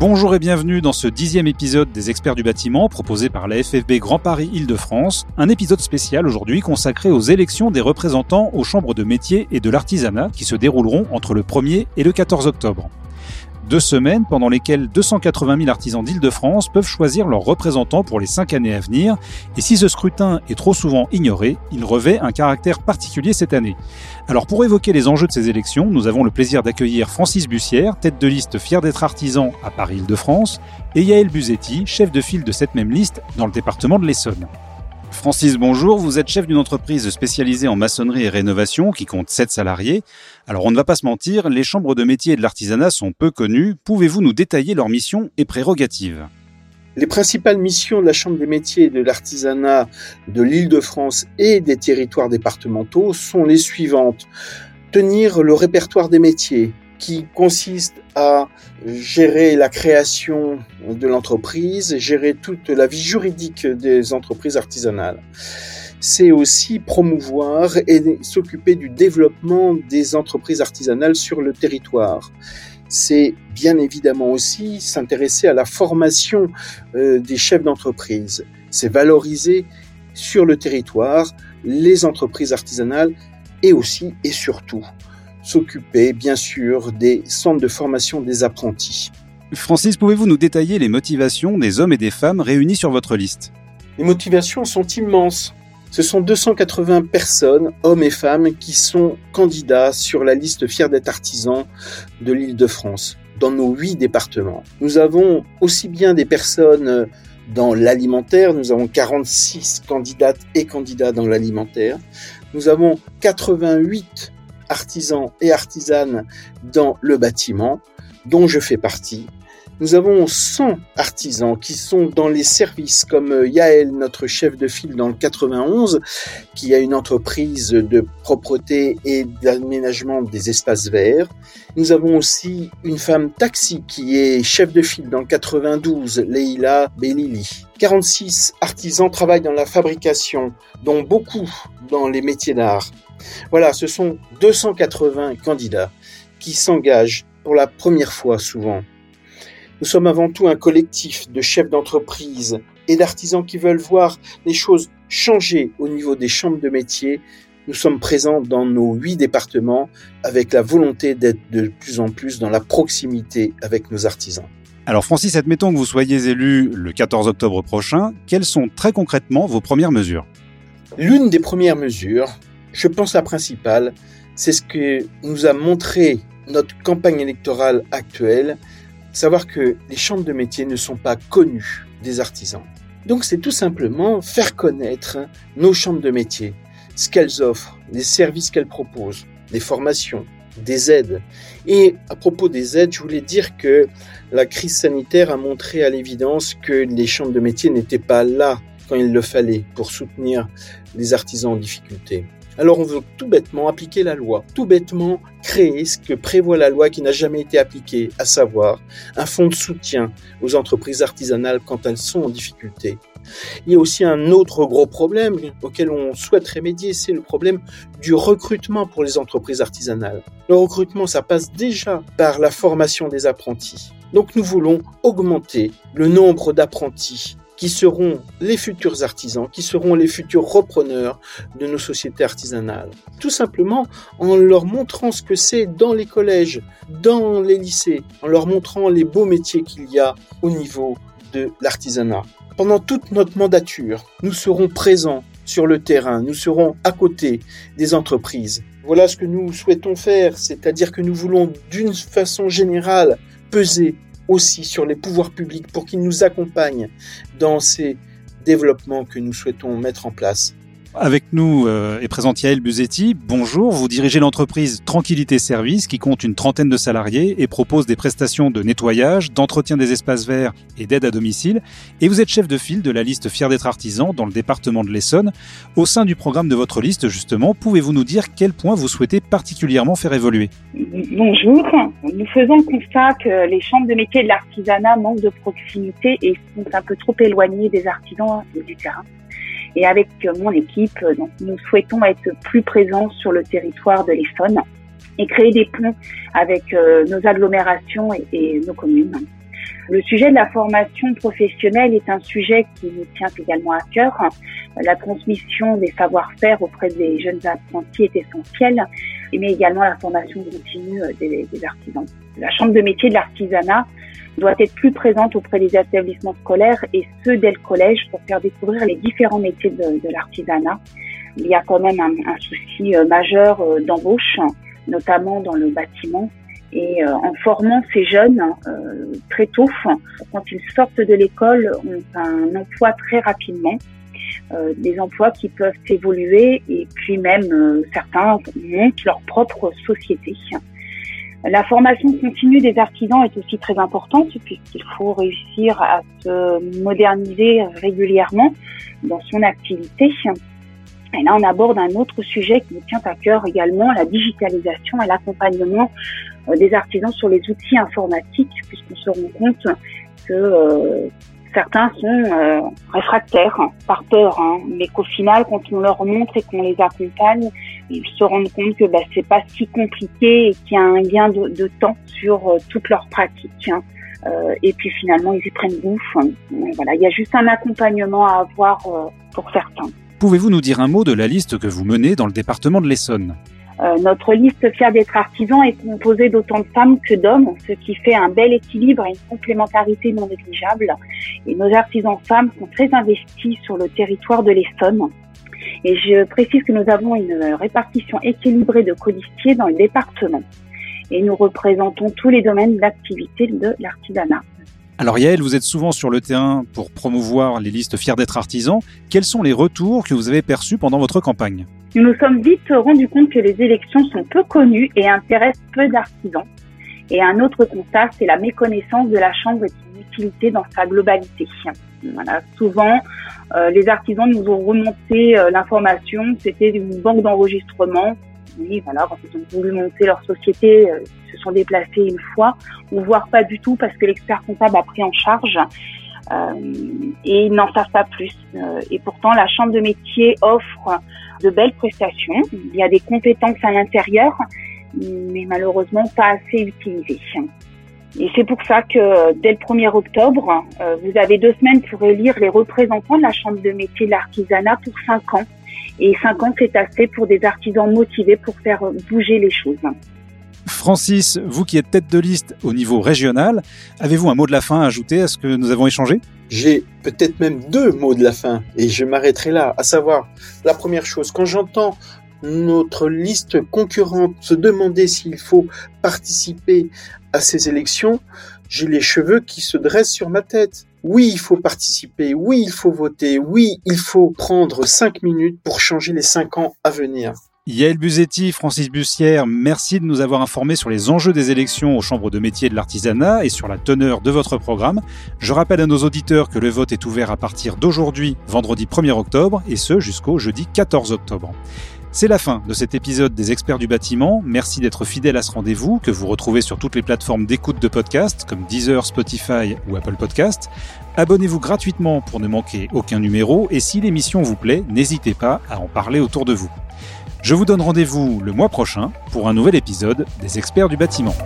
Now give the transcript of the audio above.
Bonjour et bienvenue dans ce dixième épisode des experts du bâtiment proposé par la FFB Grand Paris Île-de-France, un épisode spécial aujourd'hui consacré aux élections des représentants aux chambres de métiers et de l'artisanat qui se dérouleront entre le 1er et le 14 octobre. Deux semaines pendant lesquelles 280 000 artisans d'Île-de-France peuvent choisir leurs représentants pour les cinq années à venir. Et si ce scrutin est trop souvent ignoré, il revêt un caractère particulier cette année. Alors pour évoquer les enjeux de ces élections, nous avons le plaisir d'accueillir Francis Bussière, tête de liste fier d'être artisan à Paris-Île-de-France, et Yael Buzetti, chef de file de cette même liste dans le département de l'Essonne. Francis, bonjour. Vous êtes chef d'une entreprise spécialisée en maçonnerie et rénovation qui compte 7 salariés. Alors on ne va pas se mentir, les chambres de métier et de l'artisanat sont peu connues. Pouvez-vous nous détailler leurs missions et prérogatives? Les principales missions de la Chambre des métiers et de l'artisanat de l'Île-de-France et des territoires départementaux sont les suivantes. Tenir le répertoire des métiers, qui consiste à gérer la création de l'entreprise, gérer toute la vie juridique des entreprises artisanales. C'est aussi promouvoir et s'occuper du développement des entreprises artisanales sur le territoire. C'est bien évidemment aussi s'intéresser à la formation euh, des chefs d'entreprise. C'est valoriser sur le territoire les entreprises artisanales et aussi et surtout s'occuper bien sûr des centres de formation des apprentis. Francis, pouvez-vous nous détailler les motivations des hommes et des femmes réunis sur votre liste? Les motivations sont immenses. Ce sont 280 personnes, hommes et femmes, qui sont candidats sur la liste fière d'être artisans de l'île de France, dans nos huit départements. Nous avons aussi bien des personnes dans l'alimentaire, nous avons 46 candidates et candidats dans l'alimentaire. Nous avons 88 artisans et artisanes dans le bâtiment, dont je fais partie. Nous avons 100 artisans qui sont dans les services comme euh, Yael, notre chef de file dans le 91, qui a une entreprise de propreté et d'aménagement des espaces verts. Nous avons aussi une femme taxi qui est chef de file dans le 92, Leila Belili. 46 artisans travaillent dans la fabrication, dont beaucoup dans les métiers d'art. Voilà, ce sont 280 candidats qui s'engagent pour la première fois souvent. Nous sommes avant tout un collectif de chefs d'entreprise et d'artisans qui veulent voir les choses changer au niveau des chambres de métier. Nous sommes présents dans nos huit départements avec la volonté d'être de plus en plus dans la proximité avec nos artisans. Alors Francis, admettons que vous soyez élu le 14 octobre prochain, quelles sont très concrètement vos premières mesures? L'une des premières mesures, je pense la principale, c'est ce que nous a montré notre campagne électorale actuelle, savoir que les chambres de métier ne sont pas connues des artisans. Donc c'est tout simplement faire connaître nos chambres de métier, ce qu'elles offrent, les services qu'elles proposent, les formations, des aides. Et à propos des aides, je voulais dire que la crise sanitaire a montré à l'évidence que les chambres de métier n'étaient pas là quand il le fallait pour soutenir les artisans en difficulté. Alors on veut tout bêtement appliquer la loi, tout bêtement créer ce que prévoit la loi qui n'a jamais été appliquée, à savoir un fonds de soutien aux entreprises artisanales quand elles sont en difficulté. Il y a aussi un autre gros problème auquel on souhaite remédier, c'est le problème du recrutement pour les entreprises artisanales. Le recrutement, ça passe déjà par la formation des apprentis. Donc nous voulons augmenter le nombre d'apprentis qui seront les futurs artisans, qui seront les futurs repreneurs de nos sociétés artisanales. Tout simplement en leur montrant ce que c'est dans les collèges, dans les lycées, en leur montrant les beaux métiers qu'il y a au niveau de l'artisanat. Pendant toute notre mandature, nous serons présents sur le terrain, nous serons à côté des entreprises. Voilà ce que nous souhaitons faire, c'est-à-dire que nous voulons d'une façon générale peser aussi sur les pouvoirs publics pour qu'ils nous accompagnent dans ces développements que nous souhaitons mettre en place. Avec nous euh, est présente Yael Buzetti. Bonjour, vous dirigez l'entreprise Tranquillité Service qui compte une trentaine de salariés et propose des prestations de nettoyage, d'entretien des espaces verts et d'aide à domicile. Et vous êtes chef de file de la liste Fier d'être artisan dans le département de l'Essonne. Au sein du programme de votre liste, justement, pouvez-vous nous dire quel point vous souhaitez particulièrement faire évoluer? Bonjour. Nous faisons constat que les chambres de métiers de l'artisanat manquent de proximité et sont un peu trop éloignées des artisans et du terrain. Et avec mon équipe, donc, nous souhaitons être plus présents sur le territoire de l'Essonne et créer des ponts avec euh, nos agglomérations et, nos communes. Le sujet de la formation professionnelle est un sujet qui nous tient également à cœur. La transmission des savoir-faire auprès des jeunes apprentis est essentielle, mais également la formation continue des, des artisans. La Chambre de métier de l'artisanat doit être plus présente auprès des établissements scolaires et ceux dès le collège pour faire découvrir les différents métiers de, de l'artisanat. Il y a quand même un, un souci euh, majeur euh, d'embauche, notamment dans le bâtiment, et euh, en formant ces jeunes euh, très tôt, quand ils sortent de l'école, ont un emploi très rapidement. Euh, des emplois qui peuvent évoluer et puis même certains montent leur propre société. La formation continue des artisans est aussi très importante puisqu'il faut réussir à se moderniser régulièrement dans son activité. Et là, on aborde un autre sujet qui nous tient à cœur également, la digitalisation et l'accompagnement euh, des artisans sur les outils informatiques, puisqu'on se rend compte que euh, certains sont euh, réfractaires hein, par peur, hein, mais qu'au final, quand on leur montre et qu'on les accompagne, se rendent compte que bah, c'est pas si compliqué et qu'il y a un gain de, de temps sur euh, toute leur pratique. Hein. Euh, et puis finalement, ils y prennent goût. Voilà, il y a juste un accompagnement à avoir pour certains. Pouvez-vous nous dire un mot de la liste que vous menez dans le département de l'Essonne? Euh, notre liste fière d'être artisan est composée d'autant de femmes que d'hommes, ce qui fait un bel équilibre et une complémentarité non négligeable. Et nos artisans femmes sont très investis sur le territoire de l'Essonne. Et je précise que nous avons une répartition équilibrée de colistiers dans le département. Et nous représentons tous les domaines d'activité de l'artisanat. Alors Yael, vous êtes souvent sur le terrain pour promouvoir les listes fiers d'être artisans. Quels sont les retours que vous avez perçus pendant votre campagne? Nous nous sommes vite rendus compte que les élections sont peu connues et intéressent peu d'artisans. Et un autre constat, c'est la méconnaissance de la Chambre et de son utilité dans sa globalité. Voilà, souvent, euh, les artisans nous ont remonté euh, l'information, c'était une banque d'enregistrement. Oui, voilà, quand ils ont voulu monter leur société, euh, ils se sont déplacés une fois, ou voire pas du tout parce que l'expert comptable a pris en charge. Euh, et ils n'en savent pas plus. Euh, et pourtant, la Chambre de métier offre de belles prestations. Il y a des compétences à l'intérieur, mais malheureusement pas assez utilisées. Et c'est pour ça que dès le 1er octobre, euh, vous avez deux semaines pour élire les représentants de la Chambre de métier de l'artisanat pour cinq ans. Et cinq ans, c'est assez pour des artisans motivés pour faire bouger les choses. Francis, vous qui êtes tête de liste au niveau régional, avez-vous un mot de la fin à ajouter à ce que nous avons échangé? J'ai peut-être même deux mots de la fin et je m'arrêterai là, à savoir la première chose, quand j'entends notre liste concurrente se demander s'il faut participer à ces élections, j'ai les cheveux qui se dressent sur ma tête. Oui, il faut participer, oui, il faut voter, oui, il faut prendre cinq minutes pour changer les cinq ans à venir. Yael Buzetti, Francis Bussière, merci de nous avoir informés sur les enjeux des élections aux chambres de métiers de l'artisanat et sur la teneur de votre programme. Je rappelle à nos auditeurs que le vote est ouvert à partir d'aujourd'hui, vendredi 1er octobre, et ce jusqu'au jeudi 14 octobre. C'est la fin de cet épisode des experts du bâtiment. Merci d'être fidèle à ce rendez-vous que vous retrouvez sur toutes les plateformes d'écoute de podcasts comme Deezer, Spotify ou Apple Podcasts. Abonnez-vous gratuitement pour ne manquer aucun numéro et si l'émission vous plaît, n'hésitez pas à en parler autour de vous. Je vous donne rendez-vous le mois prochain pour un nouvel épisode des experts du bâtiment.